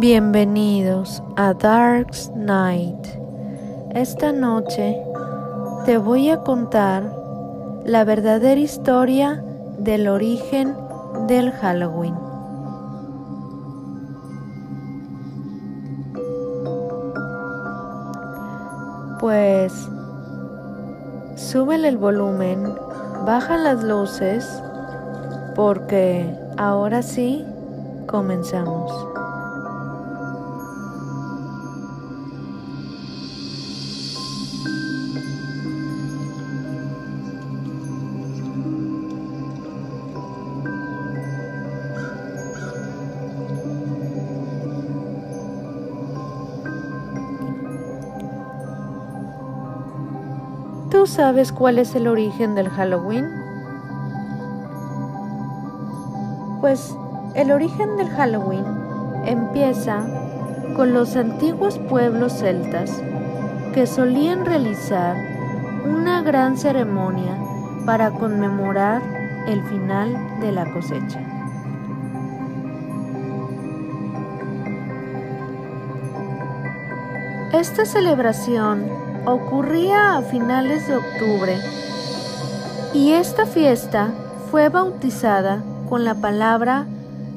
Bienvenidos a Dark Night. Esta noche te voy a contar la verdadera historia del origen del Halloween. Pues súbele el volumen, baja las luces, porque ahora sí comenzamos. Sabes cuál es el origen del Halloween? Pues el origen del Halloween empieza con los antiguos pueblos celtas que solían realizar una gran ceremonia para conmemorar el final de la cosecha. Esta celebración ocurría a finales de octubre y esta fiesta fue bautizada con la palabra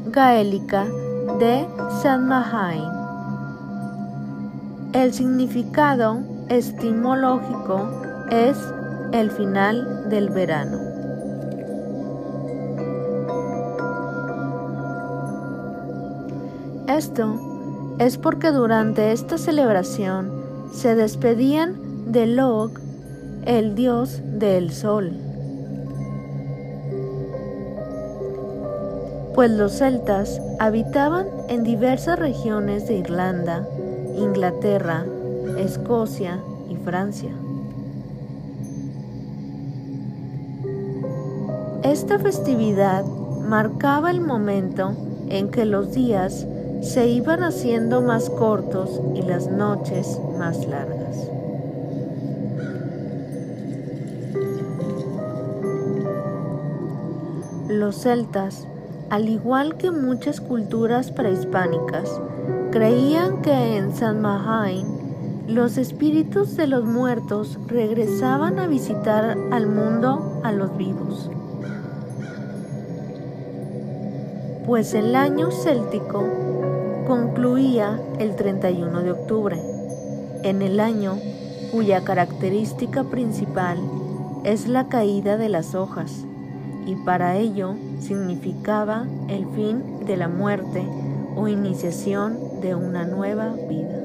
gaélica de Samhain. El significado estimológico es el final del verano. Esto es porque durante esta celebración se despedían de Log, el dios del sol. Pues los celtas habitaban en diversas regiones de Irlanda, Inglaterra, Escocia y Francia. Esta festividad marcaba el momento en que los días se iban haciendo más cortos y las noches más largas. Los celtas, al igual que muchas culturas prehispánicas, creían que en San Mahain los espíritus de los muertos regresaban a visitar al mundo a los vivos. Pues el año céltico concluía el 31 de octubre, en el año cuya característica principal es la caída de las hojas, y para ello significaba el fin de la muerte o iniciación de una nueva vida.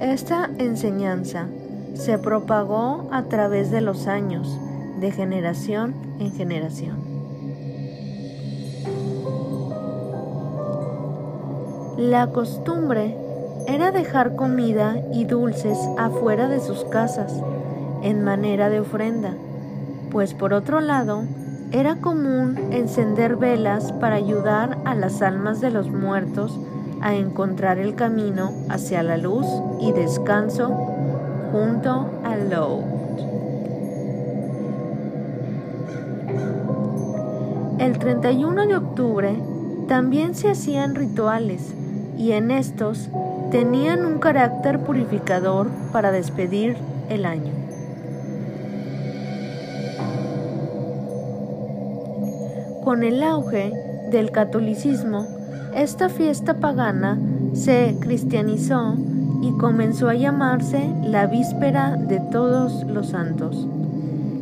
Esta enseñanza se propagó a través de los años, de generación en generación. La costumbre era dejar comida y dulces afuera de sus casas en manera de ofrenda, pues por otro lado era común encender velas para ayudar a las almas de los muertos a encontrar el camino hacia la luz y descanso junto al Low. El 31 de octubre también se hacían rituales y en estos tenían un carácter purificador para despedir el año. Con el auge del catolicismo, esta fiesta pagana se cristianizó y comenzó a llamarse la víspera de todos los santos.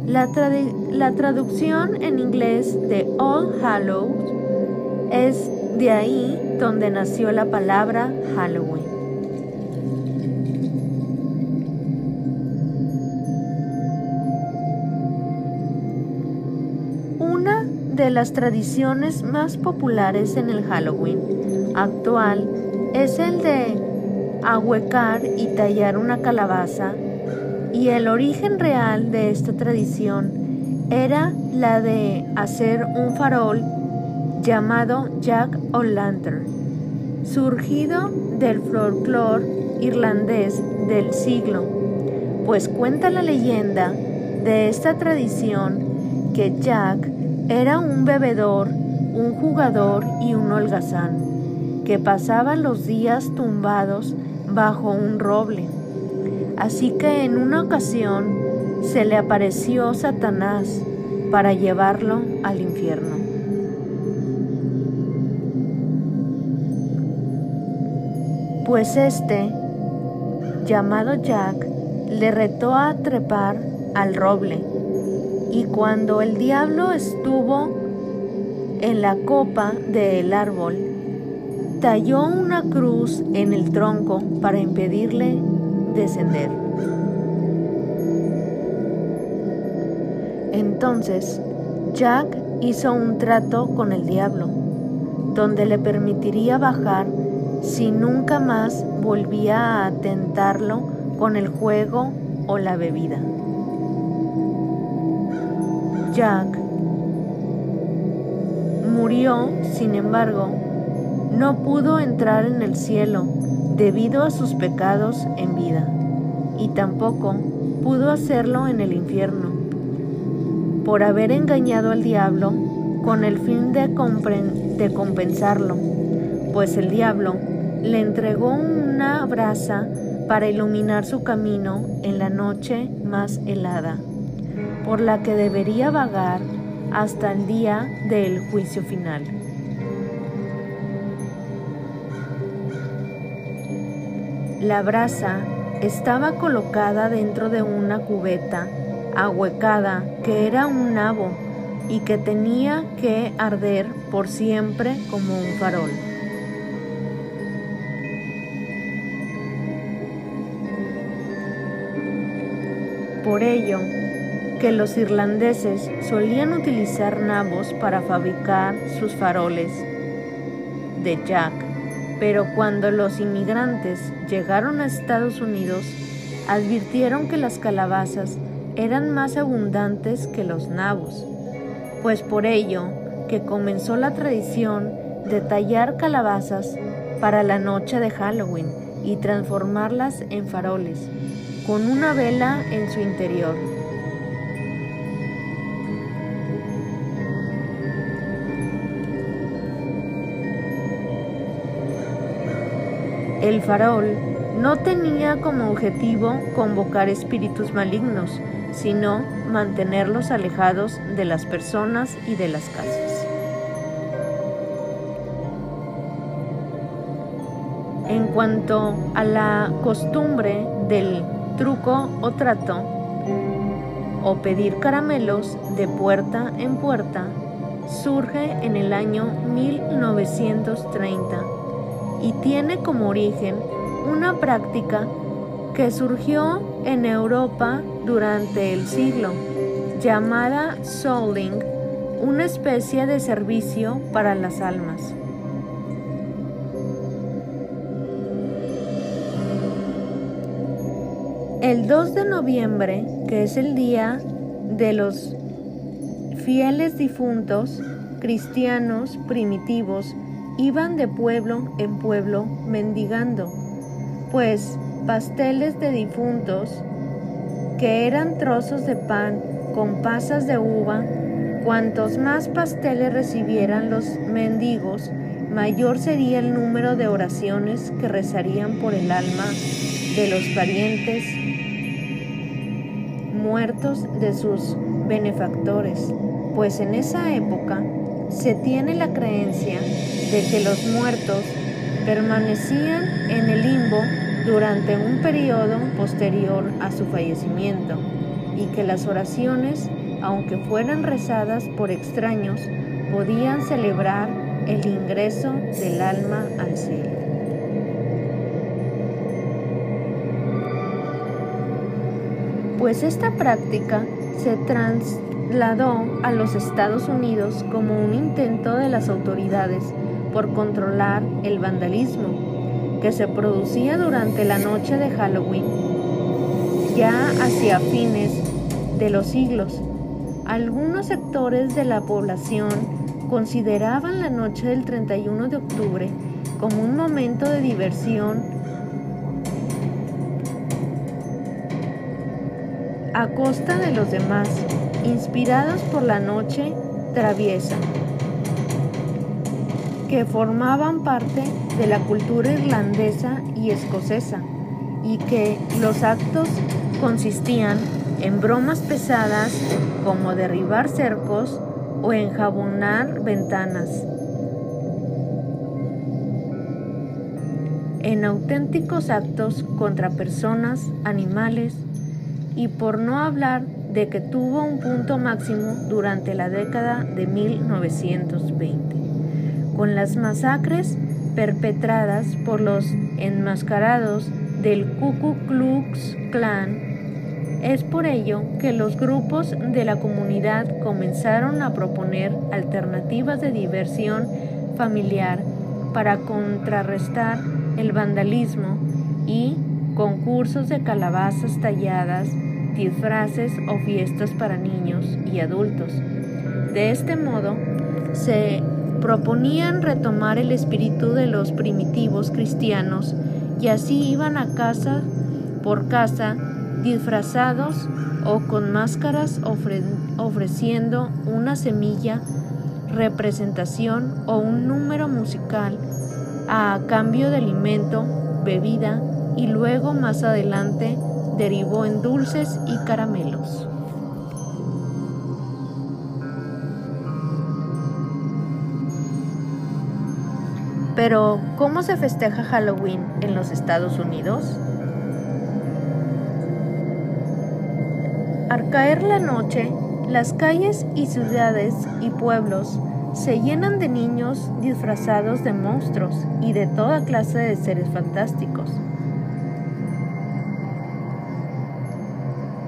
La, traducción en inglés de All Hallows es de ahí donde nació la palabra Halloween. De las tradiciones más populares en el Halloween actual es el de ahuecar y tallar una calabaza y el origen real de esta tradición era la de hacer un farol llamado Jack O'Lantern, surgido del folclore irlandés del siglo, pues cuenta la leyenda de esta tradición que Jack Era un bebedor, un jugador y un holgazán, que pasaba los días tumbados bajo un roble. Así que en una ocasión se le apareció Satanás para llevarlo al infierno. Pues este, llamado Jack, le retó a trepar al roble, y cuando el diablo estuvo en la copa del árbol, talló una cruz en el tronco para impedirle descender. Entonces, Jack hizo un trato con el diablo, donde le permitiría bajar si nunca más volvía a tentarlo con el juego o la bebida. Jack murió, sin embargo, no pudo entrar en el cielo debido a sus pecados en vida, y tampoco pudo hacerlo en el infierno, por haber engañado al diablo con el fin de, de compensarlo, pues el diablo le entregó una brasa para iluminar su camino en la noche más helada, por la que debería vagar hasta el día del juicio final. La brasa estaba colocada dentro de una cubeta ahuecada que era un nabo y que tenía que arder por siempre como un farol. Por ello, que los irlandeses solían utilizar nabos para fabricar sus faroles de Jack, pero cuando los inmigrantes llegaron a Estados Unidos, advirtieron que las calabazas eran más abundantes que los nabos, pues por ello que comenzó la tradición de tallar calabazas para la noche de Halloween y transformarlas en faroles con una vela en su interior. El farol no tenía como objetivo convocar espíritus malignos, sino mantenerlos alejados de las personas y de las casas. En cuanto a la costumbre del truco o trato, o pedir caramelos de puerta en puerta, surge en el año 1930 y tiene como origen una práctica que surgió en Europa durante el siglo, llamada souling, una especie de servicio para las almas. El 2 de noviembre, que es el día de los fieles difuntos, cristianos primitivos iban de pueblo en pueblo mendigando, pues pasteles de difuntos, que eran trozos de pan con pasas de uva, cuantos más pasteles recibieran los mendigos, mayor sería el número de oraciones que rezarían por el alma de los parientes muertos de sus benefactores, pues en esa época se tiene la creencia de que los muertos permanecían en el limbo durante un periodo posterior a su fallecimiento y que las oraciones, aunque fueran rezadas por extraños, podían celebrar el ingreso del alma al cielo. pues esta práctica se trasladó a los Estados Unidos como un intento de las autoridades por controlar el vandalismo que se producía durante la noche de Halloween, ya hacia fines de los siglos. Algunos sectores de la población consideraban la noche del 31 de octubre como un momento de diversión a costa de los demás, inspirados por la noche traviesa, que formaban parte de la cultura irlandesa y escocesa, y que los actos consistían en bromas pesadas como derribar cercos o enjabonar ventanas. En auténticos actos contra personas, animales y por no hablar de que tuvo un punto máximo durante la década de 1920, con las masacres perpetradas por los enmascarados del Ku Klux Klan. Es por ello que los grupos de la comunidad comenzaron a proponer alternativas de diversión familiar para contrarrestar el vandalismo y concursos de calabazas talladas, disfraces o fiestas para niños y adultos. De este modo, se proponían retomar el espíritu de los primitivos cristianos y así iban a casa por casa disfrazados o con máscaras ofreciendo una semilla, representación o un número musical a cambio de alimento, bebida y luego más adelante derivó en dulces y caramelos. Pero, ¿cómo se festeja Halloween en los Estados Unidos? Al caer la noche, las calles y ciudades y pueblos se llenan de niños disfrazados de monstruos y de toda clase de seres fantásticos.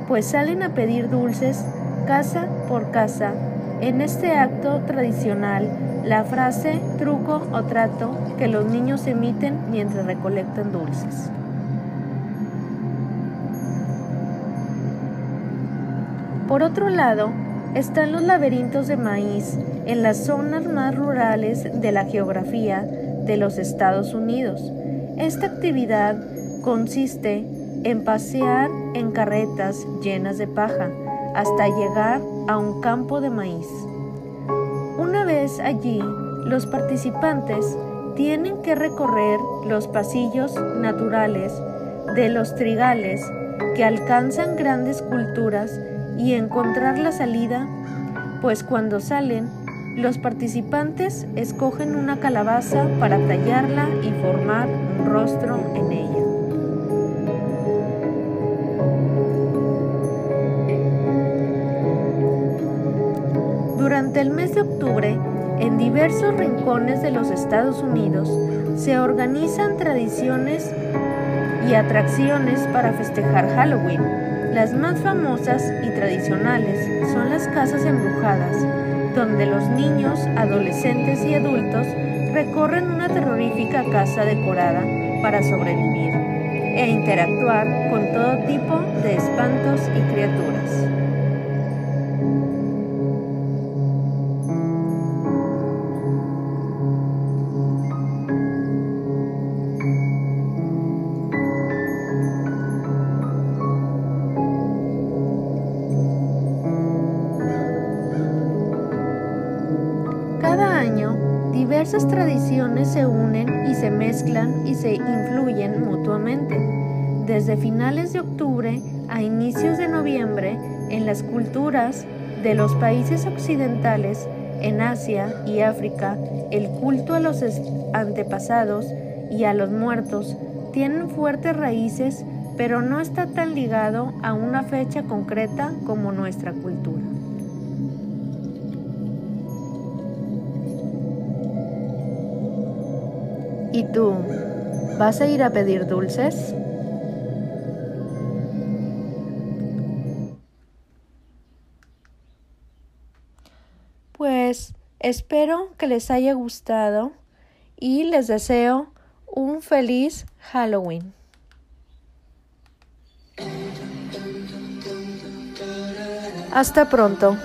Pues salen a pedir dulces casa por casa. En este acto tradicional, la frase truco o trato que los niños emiten mientras recolectan dulces. Por otro lado, están los laberintos de maíz en las zonas más rurales de la geografía de los Estados Unidos. Esta actividad consiste en pasear en carretas llenas de paja hasta llegar a un campo de maíz. Una vez allí, los participantes tienen que recorrer los pasillos naturales de los trigales que alcanzan grandes culturas y encontrar la salida, pues cuando salen, los participantes escogen una calabaza para tallarla y formar un rostro en ella. Durante el mes de octubre, en diversos rincones de los Estados Unidos se organizan tradiciones y atracciones para festejar Halloween las más famosas y tradicionales son las casas embrujadas, donde los niños, adolescentes y adultos recorren una terrorífica casa decorada para sobrevivir e interactuar con todo tipo de espantos y criaturas. Diversas tradiciones se unen y se mezclan y se influyen mutuamente. Desde finales de octubre a inicios de noviembre, en las culturas de los países occidentales, en Asia y África, el culto a los antepasados y a los muertos tienen fuertes raíces, pero no está tan ligado a una fecha concreta como nuestra cultura. ¿Y tú? ¿Vas a ir a pedir dulces? Pues espero que les haya gustado y les deseo un feliz Halloween. Hasta pronto.